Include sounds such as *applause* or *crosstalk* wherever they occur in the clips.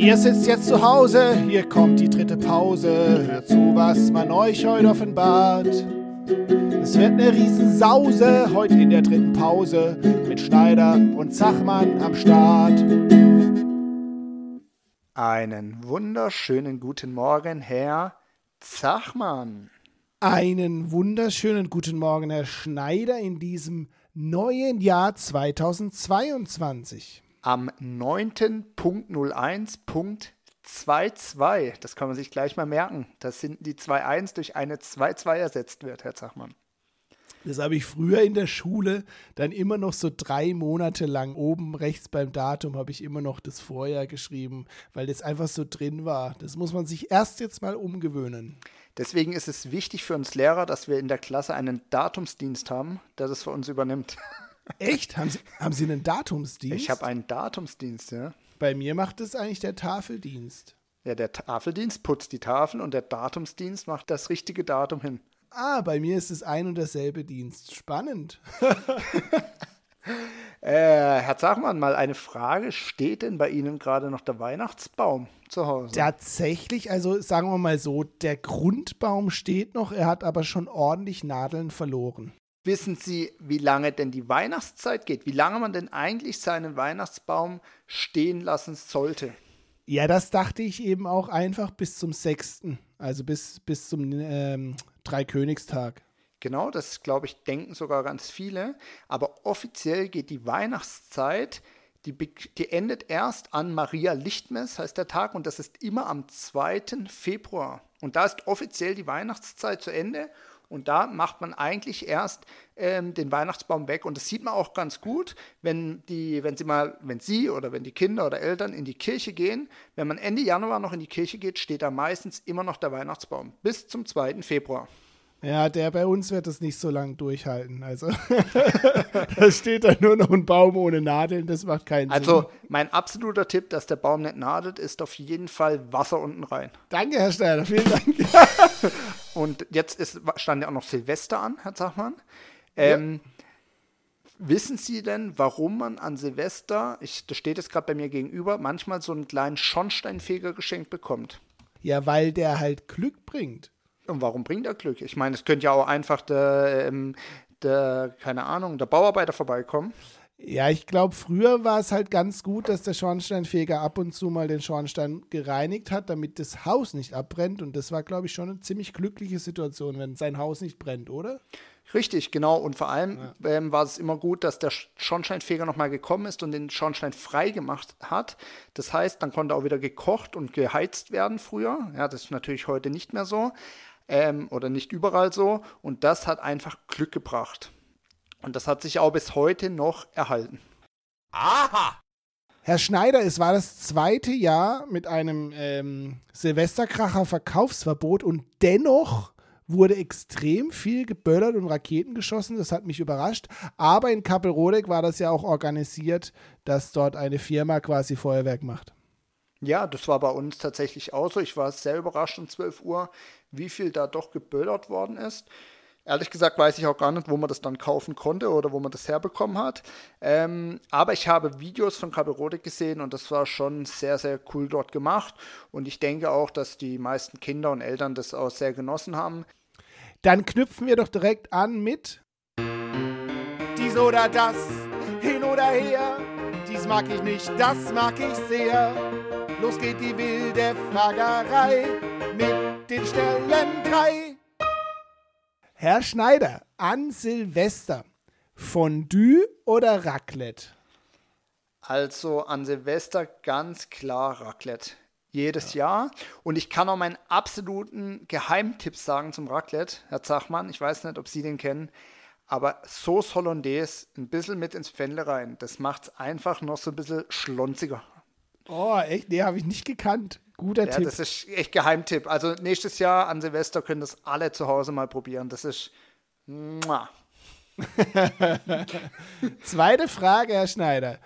Ihr sitzt jetzt zu Hause, hier kommt die dritte Pause. Hört zu, was man euch heute offenbart. Es wird eine Riesensause heute in der dritten Pause mit Schneider und Zachmann am Start. Einen wunderschönen guten Morgen, Herr Zachmann. Einen wunderschönen guten Morgen, Herr Schneider, in diesem neuen Jahr 2022 am 9.01.22. Das kann man sich gleich mal merken. Das sind die 2.1 durch eine 2.2 ersetzt wird, Herr Zachmann. Das habe ich früher in der Schule dann immer noch so drei Monate lang oben rechts beim Datum habe ich immer noch das Vorjahr geschrieben, weil das einfach so drin war. Das muss man sich erst jetzt mal umgewöhnen. Deswegen ist es wichtig für uns Lehrer, dass wir in der Klasse einen Datumsdienst haben, der das für uns übernimmt. Echt? Haben Sie, haben Sie einen Datumsdienst? Ich habe einen Datumsdienst, ja. Bei mir macht es eigentlich der Tafeldienst. Ja, der Tafeldienst putzt die Tafel und der Datumsdienst macht das richtige Datum hin. Ah, bei mir ist es ein und derselbe Dienst. Spannend. *laughs* äh, Herr Zachmann, mal eine Frage. Steht denn bei Ihnen gerade noch der Weihnachtsbaum zu Hause? Tatsächlich, also sagen wir mal so, der Grundbaum steht noch, er hat aber schon ordentlich Nadeln verloren. Wissen Sie, wie lange denn die Weihnachtszeit geht? Wie lange man denn eigentlich seinen Weihnachtsbaum stehen lassen sollte? Ja, das dachte ich eben auch einfach bis zum 6., also bis, bis zum ähm, Dreikönigstag. Genau, das glaube ich, denken sogar ganz viele. Aber offiziell geht die Weihnachtszeit, die, die endet erst an Maria Lichtmess, heißt der Tag, und das ist immer am 2. Februar. Und da ist offiziell die Weihnachtszeit zu Ende und da macht man eigentlich erst ähm, den Weihnachtsbaum weg. Und das sieht man auch ganz gut, wenn die, wenn sie mal, wenn sie oder wenn die Kinder oder Eltern in die Kirche gehen. Wenn man Ende Januar noch in die Kirche geht, steht da meistens immer noch der Weihnachtsbaum bis zum 2. Februar. Ja, der bei uns wird es nicht so lange durchhalten. Also *laughs* da steht da nur noch ein Baum ohne Nadeln, das macht keinen also, Sinn. Also mein absoluter Tipp, dass der Baum nicht nadelt, ist auf jeden Fall Wasser unten rein. Danke, Herr Steiner, vielen Dank. *laughs* Und jetzt ist, stand ja auch noch Silvester an, Herr Zachmann. Ähm, ja. Wissen Sie denn, warum man an Silvester, ich, das steht jetzt gerade bei mir gegenüber, manchmal so einen kleinen Schornsteinfeger geschenkt bekommt? Ja, weil der halt Glück bringt. Und warum bringt er Glück? Ich meine, es könnte ja auch einfach der, ähm, der, keine Ahnung, der Bauarbeiter vorbeikommen. Ja, ich glaube, früher war es halt ganz gut, dass der Schornsteinfeger ab und zu mal den Schornstein gereinigt hat, damit das Haus nicht abbrennt. Und das war, glaube ich, schon eine ziemlich glückliche Situation, wenn sein Haus nicht brennt, oder? Richtig, genau. Und vor allem ja. ähm, war es immer gut, dass der Schornsteinfeger nochmal gekommen ist und den Schornstein frei gemacht hat. Das heißt, dann konnte auch wieder gekocht und geheizt werden früher. Ja, das ist natürlich heute nicht mehr so ähm, oder nicht überall so. Und das hat einfach Glück gebracht. Und das hat sich auch bis heute noch erhalten. Aha! Herr Schneider, es war das zweite Jahr mit einem ähm, Silvesterkracher Verkaufsverbot und dennoch wurde extrem viel geböllert und Raketen geschossen. Das hat mich überrascht. Aber in Kappelrodeck war das ja auch organisiert, dass dort eine Firma quasi Feuerwerk macht. Ja, das war bei uns tatsächlich auch so. Ich war sehr überrascht um 12 Uhr, wie viel da doch geböllert worden ist. Ehrlich gesagt weiß ich auch gar nicht, wo man das dann kaufen konnte oder wo man das herbekommen hat. Ähm, aber ich habe Videos von Kaberode gesehen und das war schon sehr, sehr cool dort gemacht. Und ich denke auch, dass die meisten Kinder und Eltern das auch sehr genossen haben. Dann knüpfen wir doch direkt an mit dies oder das, hin oder her. Dies mag ich nicht, das mag ich sehr. Los geht die wilde Fragerei mit den Stellen drei. Herr Schneider, an Silvester, Fondue oder Raclette? Also an Silvester ganz klar Raclette. Jedes ja. Jahr. Und ich kann auch meinen absoluten Geheimtipp sagen zum Raclette, Herr Zachmann. Ich weiß nicht, ob Sie den kennen. Aber Sauce Hollandaise ein bisschen mit ins Pfännle rein. Das macht es einfach noch so ein bisschen schlonziger. Oh, echt? Nee, habe ich nicht gekannt. Guter ja, Tipp. Das ist echt Geheimtipp. Also nächstes Jahr an Silvester können das alle zu Hause mal probieren. Das ist. *laughs* Zweite Frage, Herr Schneider.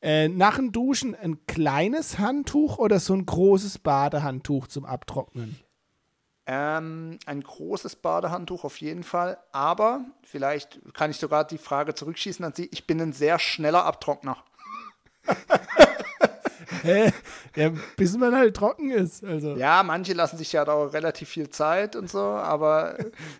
Äh, nach dem Duschen ein kleines Handtuch oder so ein großes Badehandtuch zum Abtrocknen? Ähm, ein großes Badehandtuch auf jeden Fall. Aber vielleicht kann ich sogar die Frage zurückschießen an Sie. Ich bin ein sehr schneller Abtrockner. *laughs* ja, bis man halt trocken ist. Also. Ja, manche lassen sich ja da auch relativ viel Zeit und so, aber.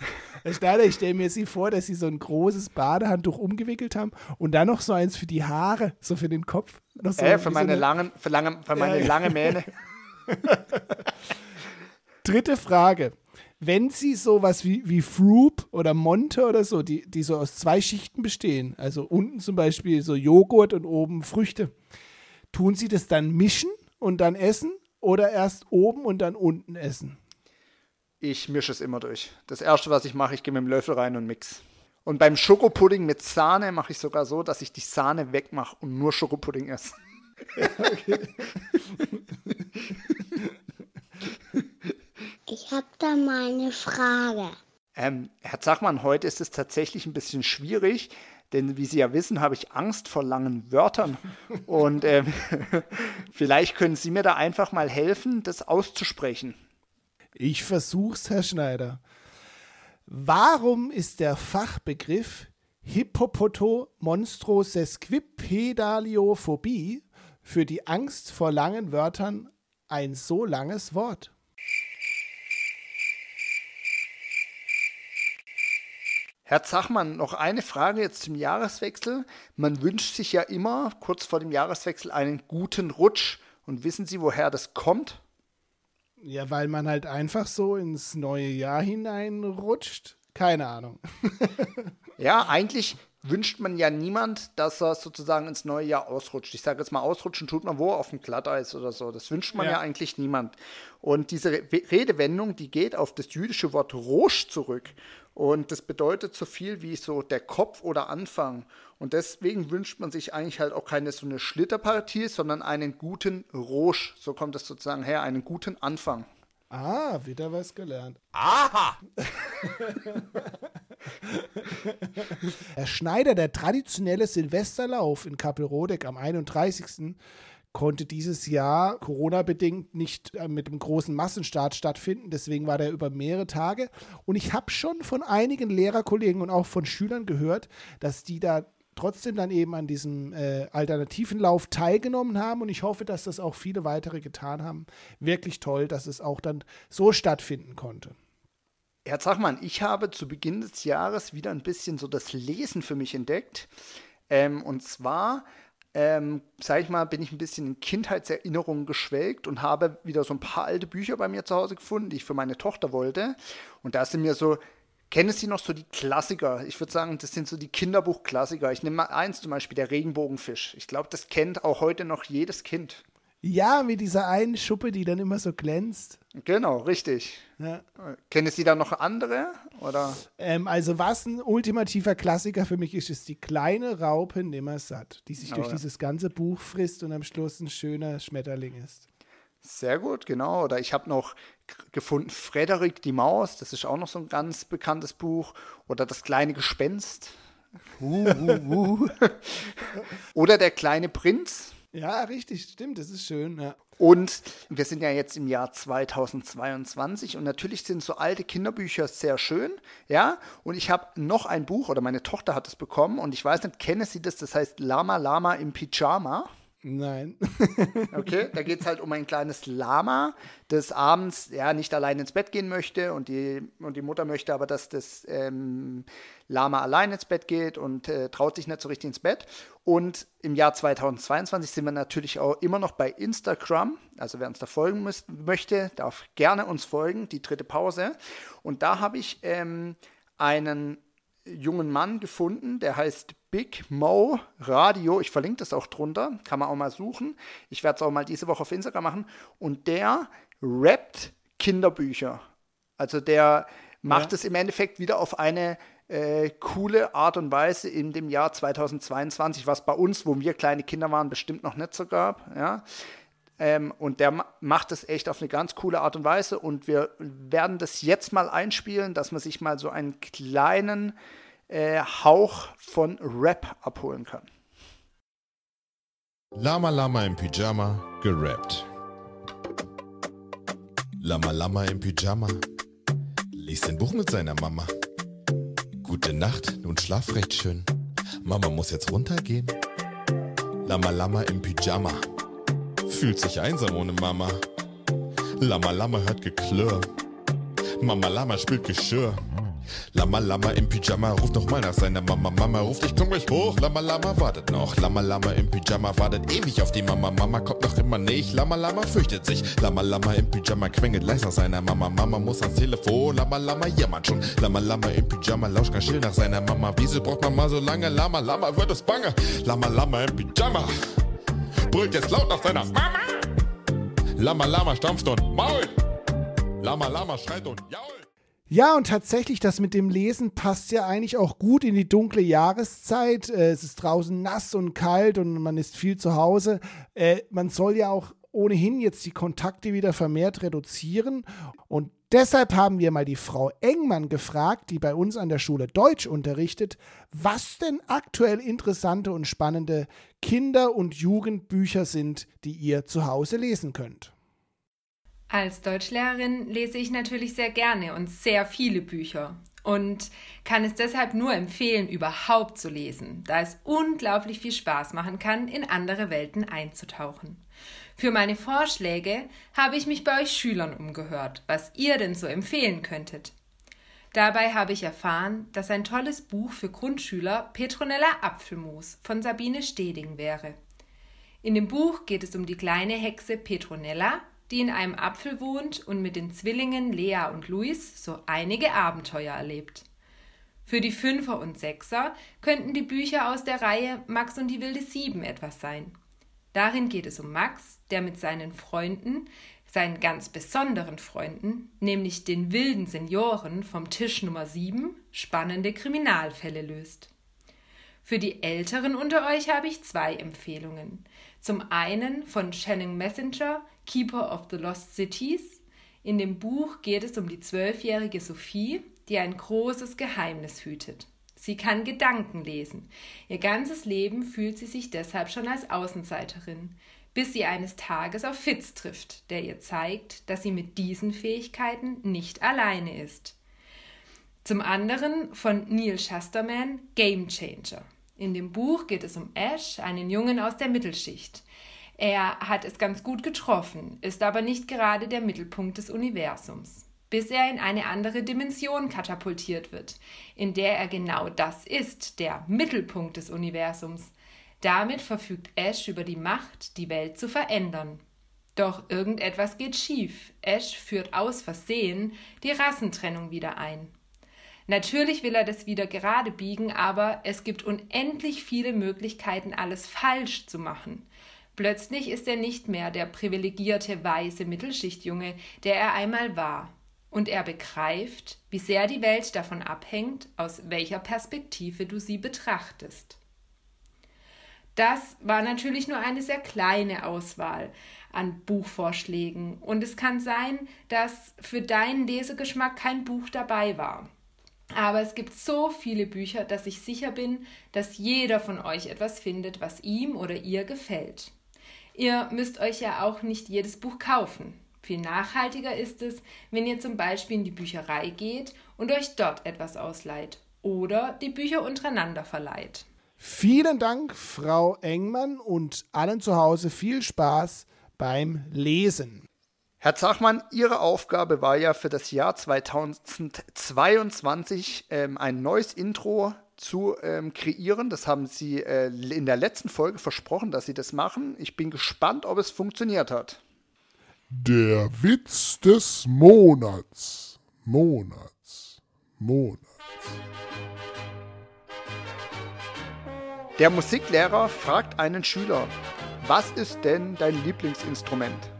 *laughs* Schneider, ich stelle mir Sie vor, dass Sie so ein großes Badehandtuch umgewickelt haben und dann noch so eins für die Haare, so für den Kopf. So äh, für meine, so langen, für lange, für meine ja, lange Mähne. *laughs* Dritte Frage. Wenn Sie sowas wie, wie Froop oder Monte oder so, die, die so aus zwei Schichten bestehen, also unten zum Beispiel so Joghurt und oben Früchte, tun Sie das dann mischen und dann essen oder erst oben und dann unten essen? Ich mische es immer durch. Das erste, was ich mache, ich gehe mit dem Löffel rein und mix. Und beim Schokopudding mit Sahne mache ich sogar so, dass ich die Sahne wegmache und nur Schokopudding esse. *laughs* Ich habe da mal eine Frage. Ähm, Herr Zachmann, heute ist es tatsächlich ein bisschen schwierig, denn wie Sie ja wissen, habe ich Angst vor langen Wörtern. Und ähm, *laughs* vielleicht können Sie mir da einfach mal helfen, das auszusprechen. Ich versuch's, Herr Schneider. Warum ist der Fachbegriff Hippopoto-Monstrosesquipedaliophobie für die Angst vor langen Wörtern ein so langes Wort? Herr Zachmann, noch eine Frage jetzt zum Jahreswechsel. Man wünscht sich ja immer kurz vor dem Jahreswechsel einen guten Rutsch. Und wissen Sie, woher das kommt? Ja, weil man halt einfach so ins neue Jahr hineinrutscht. Keine Ahnung. *laughs* ja, eigentlich wünscht man ja niemand, dass er sozusagen ins neue Jahr ausrutscht. Ich sage jetzt mal, ausrutschen tut man wo? Auf dem Glatteis oder so. Das wünscht man ja, ja eigentlich niemand. Und diese Redewendung, die geht auf das jüdische Wort Rosh zurück. Und das bedeutet so viel wie so der Kopf oder Anfang. Und deswegen wünscht man sich eigentlich halt auch keine so eine Schlitterpartie, sondern einen guten Rosh. So kommt es sozusagen her, einen guten Anfang. Ah, wieder was gelernt. Aha! *laughs* *laughs* Herr Schneider, der traditionelle Silvesterlauf in Kappelrodeck am 31 konnte dieses Jahr Corona-bedingt nicht äh, mit einem großen Massenstart stattfinden. Deswegen war der über mehrere Tage. Und ich habe schon von einigen Lehrerkollegen und auch von Schülern gehört, dass die da trotzdem dann eben an diesem äh, alternativen Lauf teilgenommen haben und ich hoffe, dass das auch viele weitere getan haben. Wirklich toll, dass es auch dann so stattfinden konnte. Herr Zachmann, ich habe zu Beginn des Jahres wieder ein bisschen so das Lesen für mich entdeckt. Ähm, und zwar, ähm, sag ich mal, bin ich ein bisschen in Kindheitserinnerungen geschwelgt und habe wieder so ein paar alte Bücher bei mir zu Hause gefunden, die ich für meine Tochter wollte. Und da sind mir so Kennen Sie noch so die Klassiker? Ich würde sagen, das sind so die Kinderbuchklassiker. Ich nehme mal eins zum Beispiel, der Regenbogenfisch. Ich glaube, das kennt auch heute noch jedes Kind. Ja, mit dieser einen Schuppe, die dann immer so glänzt. Genau, richtig. Ja. Kennen Sie da noch andere? Oder? Ähm, also, was ein ultimativer Klassiker für mich ist, ist die kleine Raupe Nimmersatt, die sich oh, durch ja. dieses ganze Buch frisst und am Schluss ein schöner Schmetterling ist. Sehr gut, genau. Oder ich habe noch gefunden Frederik die Maus, das ist auch noch so ein ganz bekanntes Buch. Oder Das kleine Gespenst. Uh, uh, uh. *laughs* Oder Der kleine Prinz. Ja, richtig, stimmt, das ist schön, ja. Und wir sind ja jetzt im Jahr 2022 und natürlich sind so alte Kinderbücher sehr schön, ja. Und ich habe noch ein Buch, oder meine Tochter hat es bekommen und ich weiß nicht, kenne sie das, das heißt Lama Lama im Pyjama. Nein. okay, da geht es halt um ein kleines Lama, das abends ja nicht allein ins Bett gehen möchte und die, und die Mutter möchte aber, dass das ähm, Lama allein ins Bett geht und äh, traut sich nicht so richtig ins Bett. Und im Jahr 2022 sind wir natürlich auch immer noch bei Instagram. Also wer uns da folgen müß, möchte, darf gerne uns folgen, die dritte Pause. Und da habe ich ähm, einen jungen Mann gefunden, der heißt Big Mo Radio. Ich verlinke das auch drunter, kann man auch mal suchen. Ich werde es auch mal diese Woche auf Instagram machen. Und der rappt Kinderbücher. Also der macht es im Endeffekt wieder auf eine äh, coole Art und Weise in dem Jahr 2022, was bei uns, wo wir kleine Kinder waren, bestimmt noch nicht so gab. Ja. Ähm, und der macht es echt auf eine ganz coole Art und Weise. Und wir werden das jetzt mal einspielen, dass man sich mal so einen kleinen äh, Hauch von Rap abholen kann. Lama Lama im Pyjama gerappt. Lama Lama im Pyjama liest ein Buch mit seiner Mama. Gute Nacht, nun schlaf recht schön. Mama muss jetzt runtergehen. Lama Lama im Pyjama fühlt sich einsam ohne Mama. Lama Lama hört Geklirr. Mama Lama spült Geschirr. Lama Lama im Pyjama ruft noch mal nach seiner Mama. Mama ruft, ich komm gleich hoch. Lama Lama wartet noch. Lama Lama im Pyjama wartet ewig auf die Mama. Mama kommt noch immer nicht. Lama Lama fürchtet sich. Lama Lama im Pyjama quengelt leise nach seiner Mama. Mama muss ans Telefon. Lama Lama jammert schon. Lama Lama im Pyjama lauscht ganz still nach seiner Mama. Wieso braucht Mama so lange? Lama Lama wird es bange. Lama Lama im Pyjama brüllt jetzt laut nach seiner Mama. Lama Lama stampft und mault. Lama Lama schreit und jault. Ja, und tatsächlich, das mit dem Lesen passt ja eigentlich auch gut in die dunkle Jahreszeit. Äh, es ist draußen nass und kalt und man ist viel zu Hause. Äh, man soll ja auch ohnehin jetzt die Kontakte wieder vermehrt reduzieren. Und deshalb haben wir mal die Frau Engmann gefragt, die bei uns an der Schule Deutsch unterrichtet, was denn aktuell interessante und spannende Kinder- und Jugendbücher sind, die ihr zu Hause lesen könnt. Als Deutschlehrerin lese ich natürlich sehr gerne und sehr viele Bücher und kann es deshalb nur empfehlen, überhaupt zu lesen, da es unglaublich viel Spaß machen kann, in andere Welten einzutauchen. Für meine Vorschläge habe ich mich bei euch Schülern umgehört, was ihr denn so empfehlen könntet. Dabei habe ich erfahren, dass ein tolles Buch für Grundschüler Petronella Apfelmus von Sabine Steding wäre. In dem Buch geht es um die kleine Hexe Petronella, die in einem Apfel wohnt und mit den Zwillingen Lea und Luis so einige Abenteuer erlebt. Für die Fünfer und Sechser könnten die Bücher aus der Reihe Max und die wilde Sieben etwas sein. Darin geht es um Max, der mit seinen Freunden, seinen ganz besonderen Freunden, nämlich den wilden Senioren vom Tisch Nummer 7, spannende Kriminalfälle löst. Für die Älteren unter euch habe ich zwei Empfehlungen. Zum einen von Channing Messenger, Keeper of the Lost Cities. In dem Buch geht es um die zwölfjährige Sophie, die ein großes Geheimnis hütet. Sie kann Gedanken lesen. Ihr ganzes Leben fühlt sie sich deshalb schon als Außenseiterin, bis sie eines Tages auf Fitz trifft, der ihr zeigt, dass sie mit diesen Fähigkeiten nicht alleine ist. Zum anderen von Neil Shusterman Game Changer. In dem Buch geht es um Ash, einen Jungen aus der Mittelschicht. Er hat es ganz gut getroffen, ist aber nicht gerade der Mittelpunkt des Universums, bis er in eine andere Dimension katapultiert wird, in der er genau das ist, der Mittelpunkt des Universums. Damit verfügt Ash über die Macht, die Welt zu verändern. Doch irgendetwas geht schief. Ash führt aus Versehen die Rassentrennung wieder ein. Natürlich will er das wieder gerade biegen, aber es gibt unendlich viele Möglichkeiten, alles falsch zu machen. Plötzlich ist er nicht mehr der privilegierte weiße Mittelschichtjunge, der er einmal war. Und er begreift, wie sehr die Welt davon abhängt, aus welcher Perspektive du sie betrachtest. Das war natürlich nur eine sehr kleine Auswahl an Buchvorschlägen, und es kann sein, dass für deinen Lesegeschmack kein Buch dabei war. Aber es gibt so viele Bücher, dass ich sicher bin, dass jeder von euch etwas findet, was ihm oder ihr gefällt. Ihr müsst euch ja auch nicht jedes Buch kaufen. Viel nachhaltiger ist es, wenn ihr zum Beispiel in die Bücherei geht und euch dort etwas ausleiht oder die Bücher untereinander verleiht. Vielen Dank, Frau Engmann, und allen zu Hause viel Spaß beim Lesen. Herr Zachmann, Ihre Aufgabe war ja für das Jahr 2022 ähm, ein neues Intro zu ähm, kreieren. Das haben Sie äh, in der letzten Folge versprochen, dass Sie das machen. Ich bin gespannt, ob es funktioniert hat. Der Witz des Monats. Monats. Monats. Der Musiklehrer fragt einen Schüler, was ist denn dein Lieblingsinstrument?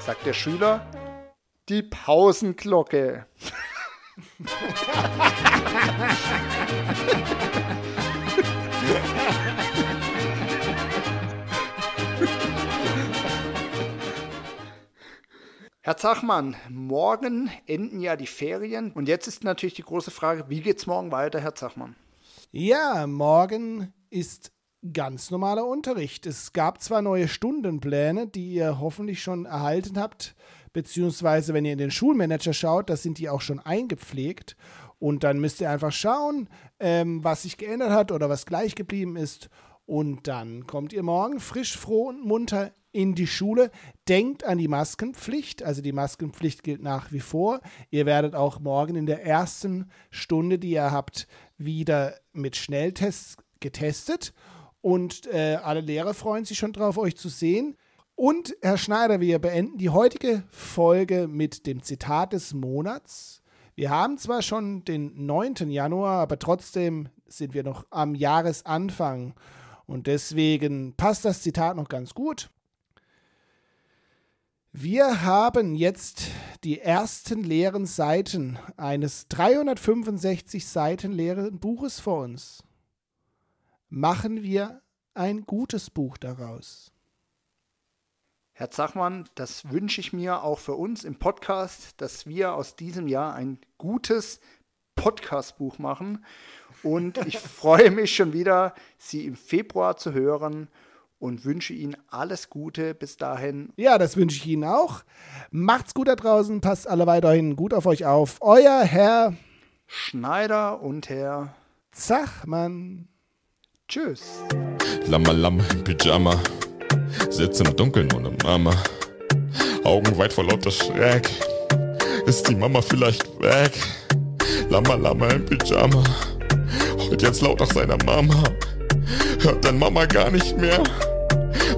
sagt der Schüler, die Pausenglocke. *laughs* Herr Zachmann, morgen enden ja die Ferien und jetzt ist natürlich die große Frage, wie geht's morgen weiter, Herr Zachmann? Ja, morgen ist ganz normaler Unterricht. Es gab zwar neue Stundenpläne, die ihr hoffentlich schon erhalten habt, beziehungsweise wenn ihr in den Schulmanager schaut, da sind die auch schon eingepflegt. Und dann müsst ihr einfach schauen, ähm, was sich geändert hat oder was gleich geblieben ist. Und dann kommt ihr morgen frisch, froh und munter in die Schule. Denkt an die Maskenpflicht. Also die Maskenpflicht gilt nach wie vor. Ihr werdet auch morgen in der ersten Stunde, die ihr habt, wieder mit Schnelltests getestet. Und äh, alle Lehrer freuen sich schon drauf, euch zu sehen. Und Herr Schneider, wir beenden die heutige Folge mit dem Zitat des Monats. Wir haben zwar schon den 9. Januar, aber trotzdem sind wir noch am Jahresanfang. Und deswegen passt das Zitat noch ganz gut. Wir haben jetzt die ersten leeren Seiten eines 365 Seiten leeren Buches vor uns. Machen wir ein gutes Buch daraus. Herr Zachmann, das wünsche ich mir auch für uns im Podcast, dass wir aus diesem Jahr ein gutes Podcast-Buch machen. Und ich *laughs* freue mich schon wieder, Sie im Februar zu hören und wünsche Ihnen alles Gute bis dahin. Ja, das wünsche ich Ihnen auch. Macht's gut da draußen, passt alle weiterhin gut auf euch auf. Euer Herr Schneider und Herr Zachmann. Tschüss. Lama Lama im Pyjama, sitzt im Dunkeln ohne Mama. Augen weit vor lauter Schreck, ist die Mama vielleicht weg? Lama Lama im Pyjama, heult jetzt laut nach seiner Mama. Hört dein Mama gar nicht mehr.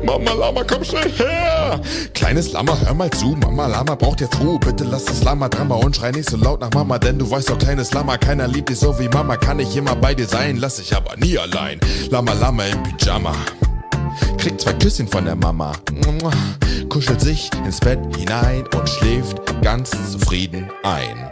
Mama Lama, komm schnell her! Kleines Lama, hör mal zu. Mama Lama braucht jetzt Ruhe. Bitte lass das Lama Drama und schrei nicht so laut nach Mama, denn du weißt doch, kleines Lama, keiner liebt dich so wie Mama. Kann ich immer bei dir sein, lass dich aber nie allein. Lama Lama im Pyjama. Kriegt zwei Küsschen von der Mama. Kuschelt sich ins Bett hinein und schläft ganz zufrieden ein.